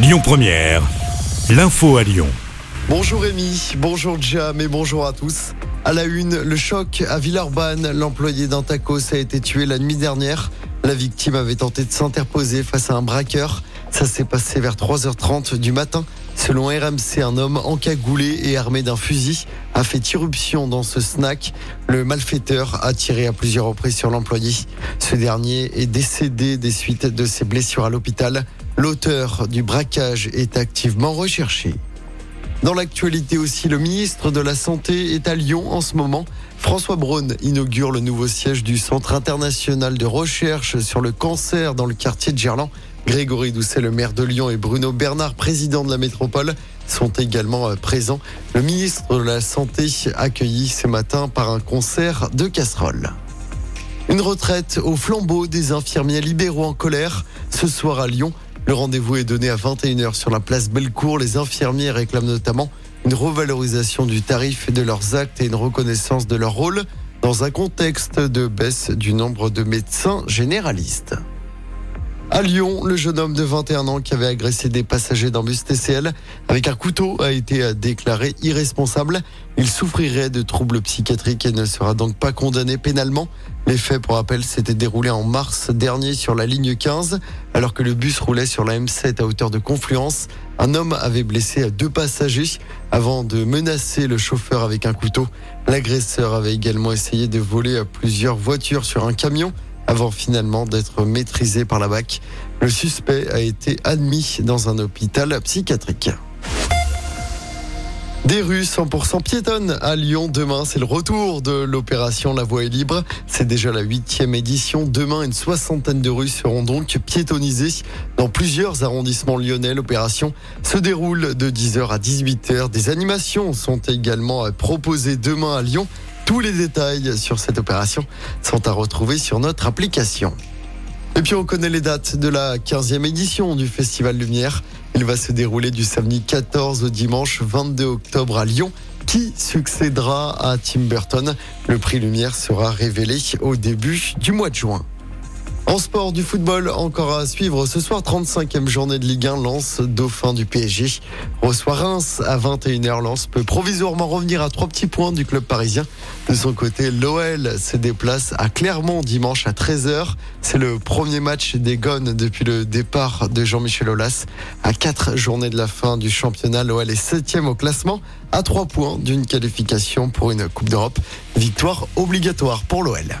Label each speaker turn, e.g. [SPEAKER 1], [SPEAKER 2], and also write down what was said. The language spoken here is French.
[SPEAKER 1] Lyon Première, l'info à Lyon.
[SPEAKER 2] Bonjour Rémi, bonjour Jam et bonjour à tous. À la une, le choc à Villeurbanne. L'employé d'un tacos a été tué la nuit dernière. La victime avait tenté de s'interposer face à un braqueur. Ça s'est passé vers 3h30 du matin. Selon RMC, un homme encagoulé et armé d'un fusil a fait irruption dans ce snack. Le malfaiteur a tiré à plusieurs reprises sur l'employé. Ce dernier est décédé des suites de ses blessures à l'hôpital. L'auteur du braquage est activement recherché. Dans l'actualité aussi, le ministre de la Santé est à Lyon en ce moment. François Braun inaugure le nouveau siège du Centre international de recherche sur le cancer dans le quartier de Gerland. Grégory Doucet, le maire de Lyon, et Bruno Bernard, président de la métropole, sont également euh, présents. Le ministre de la Santé accueilli ce matin par un concert de casseroles. Une retraite au flambeau des infirmiers libéraux en colère ce soir à Lyon. Le rendez-vous est donné à 21h sur la place Bellecour. Les infirmiers réclament notamment une revalorisation du tarif de leurs actes et une reconnaissance de leur rôle dans un contexte de baisse du nombre de médecins généralistes. À Lyon, le jeune homme de 21 ans qui avait agressé des passagers d'un bus TCL avec un couteau a été déclaré irresponsable. Il souffrirait de troubles psychiatriques et ne sera donc pas condamné pénalement. Les faits, pour rappel, s'étaient déroulés en mars dernier sur la ligne 15, alors que le bus roulait sur la M7 à hauteur de Confluence. Un homme avait blessé deux passagers avant de menacer le chauffeur avec un couteau. L'agresseur avait également essayé de voler plusieurs voitures sur un camion avant finalement d'être maîtrisé par la BAC. Le suspect a été admis dans un hôpital psychiatrique. Des rues 100% piétonnes à Lyon. Demain, c'est le retour de l'opération La Voie est libre. C'est déjà la huitième édition. Demain, une soixantaine de rues seront donc piétonnisées dans plusieurs arrondissements lyonnais. L'opération se déroule de 10h à 18h. Des animations sont également proposées demain à Lyon. Tous les détails sur cette opération sont à retrouver sur notre application. Et puis on connaît les dates de la 15e édition du Festival Lumière. Il va se dérouler du samedi 14 au dimanche 22 octobre à Lyon. Qui succédera à Tim Burton? Le prix Lumière sera révélé au début du mois de juin. En sport du football, encore à suivre ce soir, 35e journée de Ligue 1, Lens, dauphin du PSG, reçoit Reims à 21h. Lens peut provisoirement revenir à trois petits points du club parisien. De son côté, l'OL se déplace à Clermont dimanche à 13h. C'est le premier match des Gones depuis le départ de Jean-Michel Aulas. À quatre journées de la fin du championnat, l'OL est septième au classement à trois points d'une qualification pour une Coupe d'Europe. Victoire obligatoire pour l'OL.